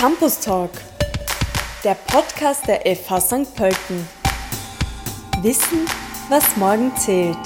Campus Talk, der Podcast der FH St. Pölten. Wissen, was morgen zählt.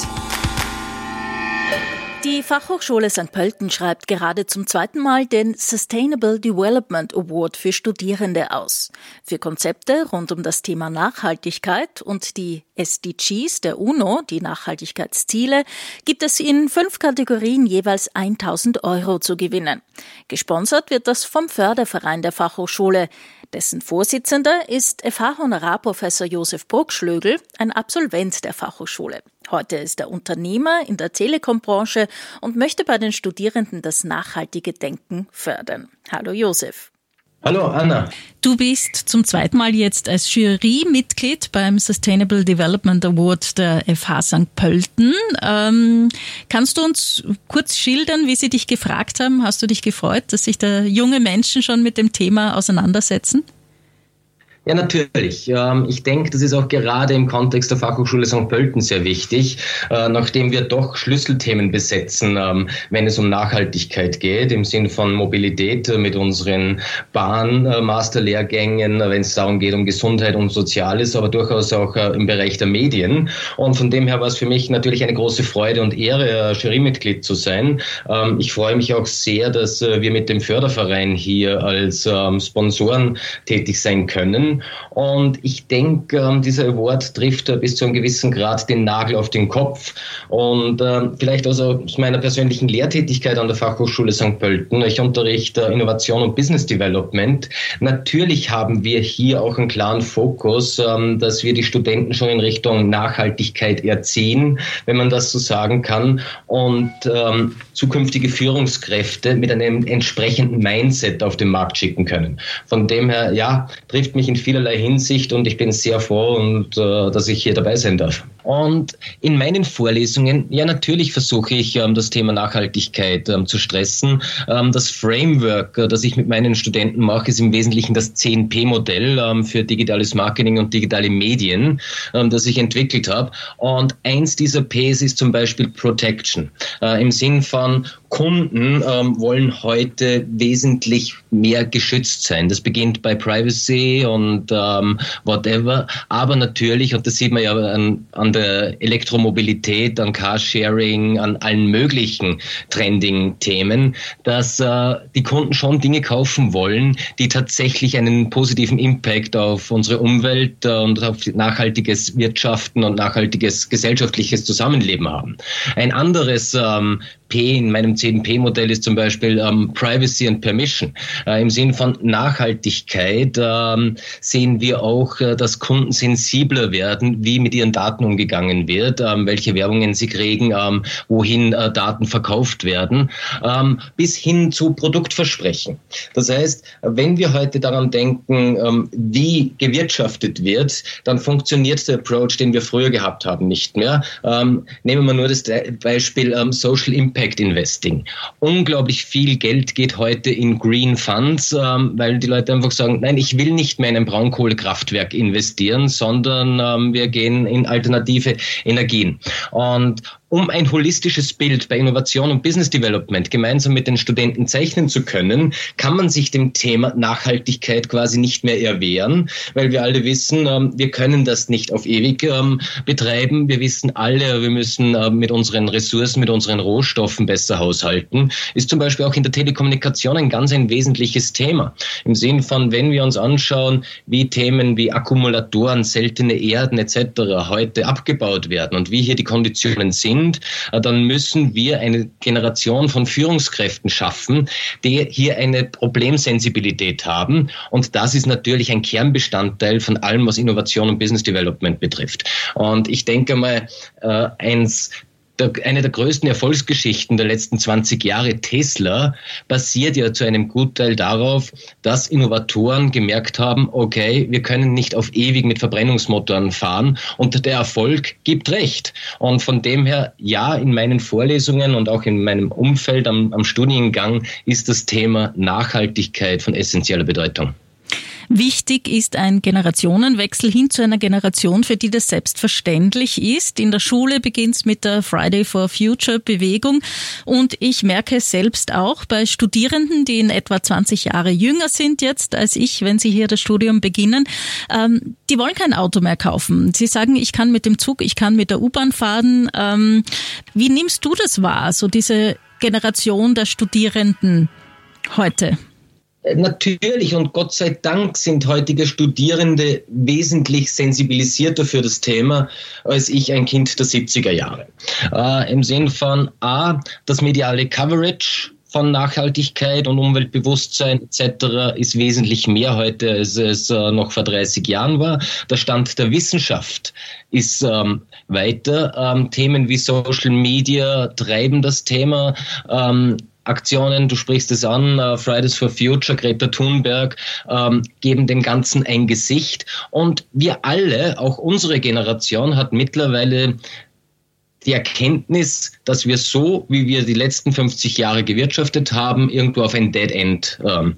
Die Fachhochschule St. Pölten schreibt gerade zum zweiten Mal den Sustainable Development Award für Studierende aus. Für Konzepte rund um das Thema Nachhaltigkeit und die SDGs der UNO, die Nachhaltigkeitsziele, gibt es in fünf Kategorien jeweils 1000 Euro zu gewinnen. Gesponsert wird das vom Förderverein der Fachhochschule. Dessen Vorsitzender ist FH-Honorarprofessor Josef Bruckschlögel, ein Absolvent der Fachhochschule. Heute ist er Unternehmer in der Telekom-Branche und möchte bei den Studierenden das nachhaltige Denken fördern. Hallo Josef. Hallo Anna. Du bist zum zweiten Mal jetzt als Jurymitglied beim Sustainable Development Award der FH St. Pölten. Ähm, kannst du uns kurz schildern, wie sie dich gefragt haben? Hast du dich gefreut, dass sich da junge Menschen schon mit dem Thema auseinandersetzen? Ja, natürlich. Ähm, ich denke, das ist auch gerade im Kontext der Fachhochschule St. Pölten sehr wichtig, äh, nachdem wir doch Schlüsselthemen besetzen, ähm, wenn es um Nachhaltigkeit geht, im Sinn von Mobilität mit unseren Bahnmasterlehrgängen, wenn es darum geht, um Gesundheit und Soziales, aber durchaus auch äh, im Bereich der Medien. Und von dem her war es für mich natürlich eine große Freude und Ehre, äh, Jurymitglied zu sein. Ähm, ich freue mich auch sehr, dass wir mit dem Förderverein hier als Sponsoren tätig sein können. Und ich denke, ähm, dieser Award trifft äh, bis zu einem gewissen Grad den Nagel auf den Kopf. Und äh, vielleicht also aus meiner persönlichen Lehrtätigkeit an der Fachhochschule St. Pölten. Ich unterrichte Innovation und Business Development. Natürlich haben wir hier auch einen klaren Fokus, ähm, dass wir die Studenten schon in Richtung Nachhaltigkeit erziehen, wenn man das so sagen kann. Und ähm, zukünftige Führungskräfte mit einem entsprechenden Mindset auf den Markt schicken können. Von dem her, ja, trifft mich in vielerlei Hinsicht und ich bin sehr froh und äh, dass ich hier dabei sein darf. Und in meinen Vorlesungen, ja natürlich versuche ich ähm, das Thema Nachhaltigkeit ähm, zu stressen. Ähm, das Framework, äh, das ich mit meinen Studenten mache, ist im Wesentlichen das 10P-Modell ähm, für digitales Marketing und digitale Medien, das ich entwickelt habe. Und eins dieser Ps ist zum Beispiel Protection. Äh, Im Sinn von Kunden wollen heute wesentlich mehr geschützt sein. Das beginnt bei Privacy und whatever. Aber natürlich, und das sieht man ja an, an der Elektromobilität, an Carsharing, an allen möglichen Trending-Themen, dass äh, die Kunden schon Dinge kaufen wollen, die tatsächlich einen positiven Impact auf unsere Umwelt äh, und auf nachhaltiges Wirtschaften und nachhaltiges gesellschaftliches Zusammenleben haben. Ein anderes ähm, P in meinem 10P-Modell ist zum Beispiel ähm, Privacy and Permission. Äh, Im Sinn von Nachhaltigkeit ähm, sehen wir auch, äh, dass Kunden sensibler werden, wie mit ihren Daten umgegangen wird, ähm, welche Werbungen sie kriegen, ähm, wohin äh, Daten verkauft werden, ähm, bis hin zu Produktversprechen. Das heißt, wenn wir heute daran denken, wie gewirtschaftet wird, dann funktioniert der Approach, den wir früher gehabt haben, nicht mehr. Nehmen wir nur das Beispiel Social Impact Investing. Unglaublich viel Geld geht heute in Green Funds, weil die Leute einfach sagen, nein, ich will nicht mehr in ein Braunkohlekraftwerk investieren, sondern wir gehen in alternative Energien. Und um ein holistisches Bild bei Innovation und Business Development gemeinsam mit den Studenten zeichnen zu können, kann man sich dem Thema Nachhaltigkeit quasi nicht mehr erwehren, weil wir alle wissen, ähm, wir können das nicht auf ewig ähm, betreiben. Wir wissen alle, wir müssen äh, mit unseren Ressourcen, mit unseren Rohstoffen besser haushalten. Ist zum Beispiel auch in der Telekommunikation ein ganz ein wesentliches Thema. Im Sinn von, wenn wir uns anschauen, wie Themen wie Akkumulatoren, seltene Erden etc. heute abgebaut werden und wie hier die Konditionen sind, sind, äh, dann müssen wir eine Generation von Führungskräften schaffen, die hier eine Problemsensibilität haben. Und das ist natürlich ein Kernbestandteil von allem, was Innovation und Business Development betrifft. Und ich denke mal, äh, eins der, eine der größten Erfolgsgeschichten der letzten 20 Jahre, Tesla, basiert ja zu einem Gutteil darauf, dass Innovatoren gemerkt haben, okay, wir können nicht auf ewig mit Verbrennungsmotoren fahren und der Erfolg gibt recht. Und von dem her, ja, in meinen Vorlesungen und auch in meinem Umfeld am, am Studiengang ist das Thema Nachhaltigkeit von essentieller Bedeutung. Wichtig ist ein Generationenwechsel hin zu einer Generation, für die das selbstverständlich ist. In der Schule beginnt es mit der Friday for Future Bewegung und ich merke selbst auch bei Studierenden, die in etwa 20 Jahre jünger sind jetzt als ich, wenn sie hier das Studium beginnen, ähm, die wollen kein Auto mehr kaufen. Sie sagen, ich kann mit dem Zug, ich kann mit der U-Bahn fahren. Ähm, wie nimmst du das wahr, so diese Generation der Studierenden heute? Natürlich und Gott sei Dank sind heutige Studierende wesentlich sensibilisierter für das Thema als ich ein Kind der 70er Jahre. Äh, Im Sinn von A, das mediale Coverage von Nachhaltigkeit und Umweltbewusstsein etc. ist wesentlich mehr heute, als es äh, noch vor 30 Jahren war. Der Stand der Wissenschaft ist ähm, weiter. Ähm, Themen wie Social Media treiben das Thema. Ähm, Aktionen, du sprichst es an, uh, Fridays for Future, Greta Thunberg, ähm, geben dem Ganzen ein Gesicht. Und wir alle, auch unsere Generation, hat mittlerweile die Erkenntnis, dass wir so, wie wir die letzten 50 Jahre gewirtschaftet haben, irgendwo auf ein Dead End ähm,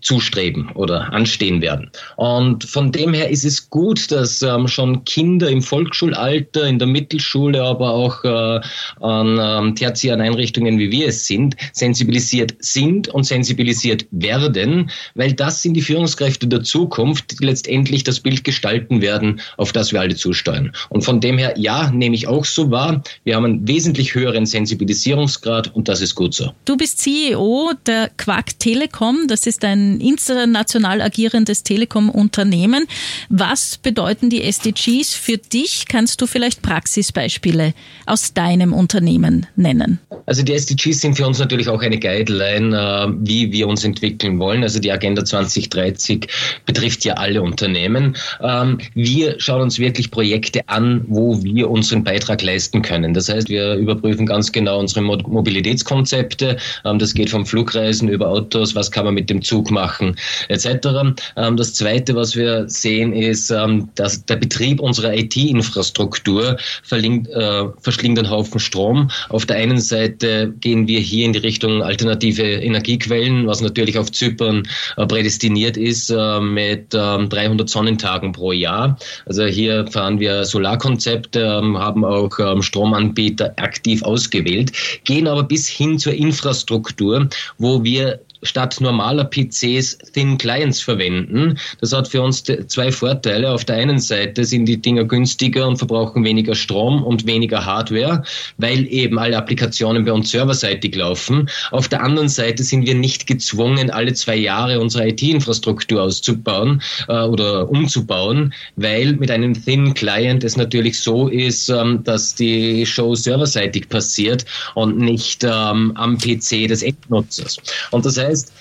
zustreben oder anstehen werden. Und von dem her ist es gut, dass ähm, schon Kinder im Volksschulalter, in der Mittelschule, aber auch äh, an ähm, tertiären Einrichtungen, wie wir es sind, sensibilisiert sind und sensibilisiert werden, weil das sind die Führungskräfte der Zukunft, die letztendlich das Bild gestalten werden, auf das wir alle zusteuern. Und von dem her, ja, nehme ich auch so wahr. Wir haben einen wesentlich höheren Sensibilisierungsgrad und das ist gut so. Du bist CEO der Quack Telekom. Das ist ein ein international agierendes Telekom-Unternehmen. Was bedeuten die SDGs für dich? Kannst du vielleicht Praxisbeispiele aus deinem Unternehmen nennen? Also die SDGs sind für uns natürlich auch eine Guideline, äh, wie wir uns entwickeln wollen. Also die Agenda 2030 betrifft ja alle Unternehmen. Ähm, wir schauen uns wirklich Projekte an, wo wir unseren Beitrag leisten können. Das heißt, wir überprüfen ganz genau unsere Mobilitätskonzepte. Ähm, das geht vom Flugreisen über Autos, was kann man mit dem Zug Zug machen etc. Ähm, das Zweite, was wir sehen, ist, ähm, dass der Betrieb unserer IT-Infrastruktur äh, verschlingt einen Haufen Strom. Auf der einen Seite gehen wir hier in die Richtung alternative Energiequellen, was natürlich auf Zypern äh, prädestiniert ist äh, mit 300 ähm, Sonnentagen pro Jahr. Also hier fahren wir Solarkonzepte, haben auch Stromanbieter aktiv ausgewählt, gehen aber bis hin zur Infrastruktur, wo wir statt normaler PCs Thin Clients verwenden. Das hat für uns zwei Vorteile. Auf der einen Seite sind die Dinger günstiger und verbrauchen weniger Strom und weniger Hardware, weil eben alle Applikationen bei uns serverseitig laufen. Auf der anderen Seite sind wir nicht gezwungen, alle zwei Jahre unsere IT-Infrastruktur auszubauen äh, oder umzubauen, weil mit einem Thin Client es natürlich so ist, ähm, dass die Show serverseitig passiert und nicht ähm, am PC des Endnutzers. Und das heißt, heißt,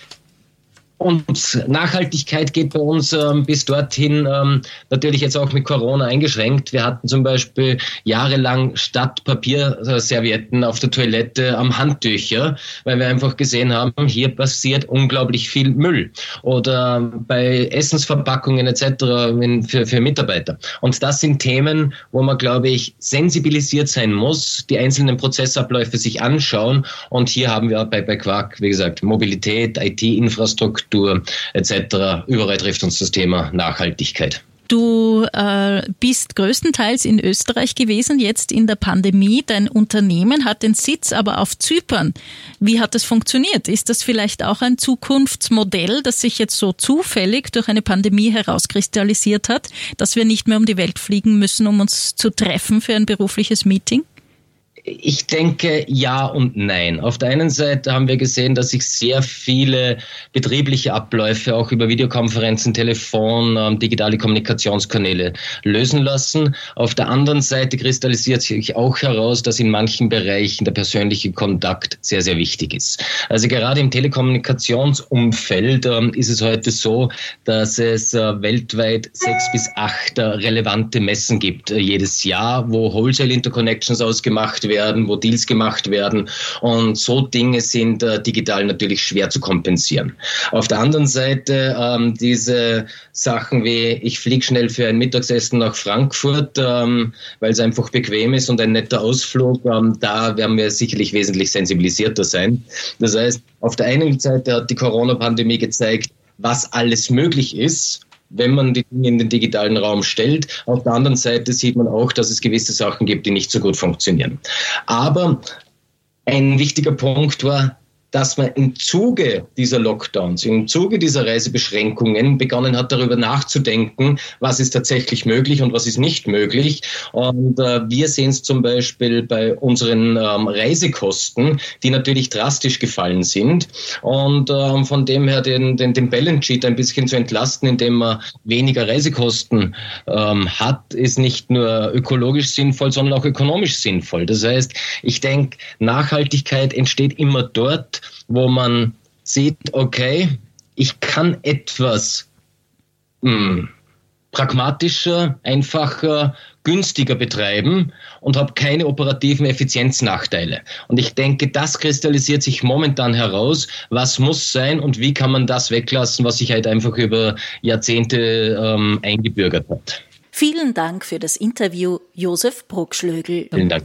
und Nachhaltigkeit geht bei uns ähm, bis dorthin ähm, natürlich jetzt auch mit Corona eingeschränkt. Wir hatten zum Beispiel jahrelang statt Papierservietten auf der Toilette am Handtücher, weil wir einfach gesehen haben, hier passiert unglaublich viel Müll. Oder bei Essensverpackungen etc. Für, für Mitarbeiter. Und das sind Themen, wo man, glaube ich, sensibilisiert sein muss, die einzelnen Prozessabläufe sich anschauen. Und hier haben wir bei, bei Quark, wie gesagt, Mobilität, IT-Infrastruktur, Infrastruktur etc. Überall trifft uns das Thema Nachhaltigkeit. Du äh, bist größtenteils in Österreich gewesen, jetzt in der Pandemie. Dein Unternehmen hat den Sitz aber auf Zypern. Wie hat das funktioniert? Ist das vielleicht auch ein Zukunftsmodell, das sich jetzt so zufällig durch eine Pandemie herauskristallisiert hat, dass wir nicht mehr um die Welt fliegen müssen, um uns zu treffen für ein berufliches Meeting? Ich denke ja und nein. Auf der einen Seite haben wir gesehen, dass sich sehr viele betriebliche Abläufe auch über Videokonferenzen, Telefon, ähm, digitale Kommunikationskanäle lösen lassen. Auf der anderen Seite kristallisiert sich auch heraus, dass in manchen Bereichen der persönliche Kontakt sehr, sehr wichtig ist. Also gerade im Telekommunikationsumfeld ähm, ist es heute so, dass es äh, weltweit sechs bis acht äh, relevante Messen gibt äh, jedes Jahr, wo Wholesale Interconnections ausgemacht werden werden, wo Deals gemacht werden. Und so Dinge sind äh, digital natürlich schwer zu kompensieren. Auf der anderen Seite ähm, diese Sachen wie, ich fliege schnell für ein Mittagessen nach Frankfurt, ähm, weil es einfach bequem ist und ein netter Ausflug, ähm, da werden wir sicherlich wesentlich sensibilisierter sein. Das heißt, auf der einen Seite hat die Corona-Pandemie gezeigt, was alles möglich ist, wenn man die Dinge in den digitalen Raum stellt. Auf der anderen Seite sieht man auch, dass es gewisse Sachen gibt, die nicht so gut funktionieren. Aber ein wichtiger Punkt war, dass man im Zuge dieser Lockdowns, im Zuge dieser Reisebeschränkungen begonnen hat, darüber nachzudenken, was ist tatsächlich möglich und was ist nicht möglich. Und äh, wir sehen es zum Beispiel bei unseren ähm, Reisekosten, die natürlich drastisch gefallen sind. Und ähm, von dem her den, den, den Balance Sheet ein bisschen zu entlasten, indem man weniger Reisekosten ähm, hat, ist nicht nur ökologisch sinnvoll, sondern auch ökonomisch sinnvoll. Das heißt, ich denke, Nachhaltigkeit entsteht immer dort, wo man sieht, okay, ich kann etwas mh, hm, pragmatischer, einfacher, günstiger betreiben und habe keine operativen Effizienznachteile. Und ich denke, das kristallisiert sich momentan heraus, was muss sein und wie kann man das weglassen, was sich halt einfach über Jahrzehnte ähm, eingebürgert hat. Vielen Dank für das Interview, Josef Bruckschlögel. Vielen Dank.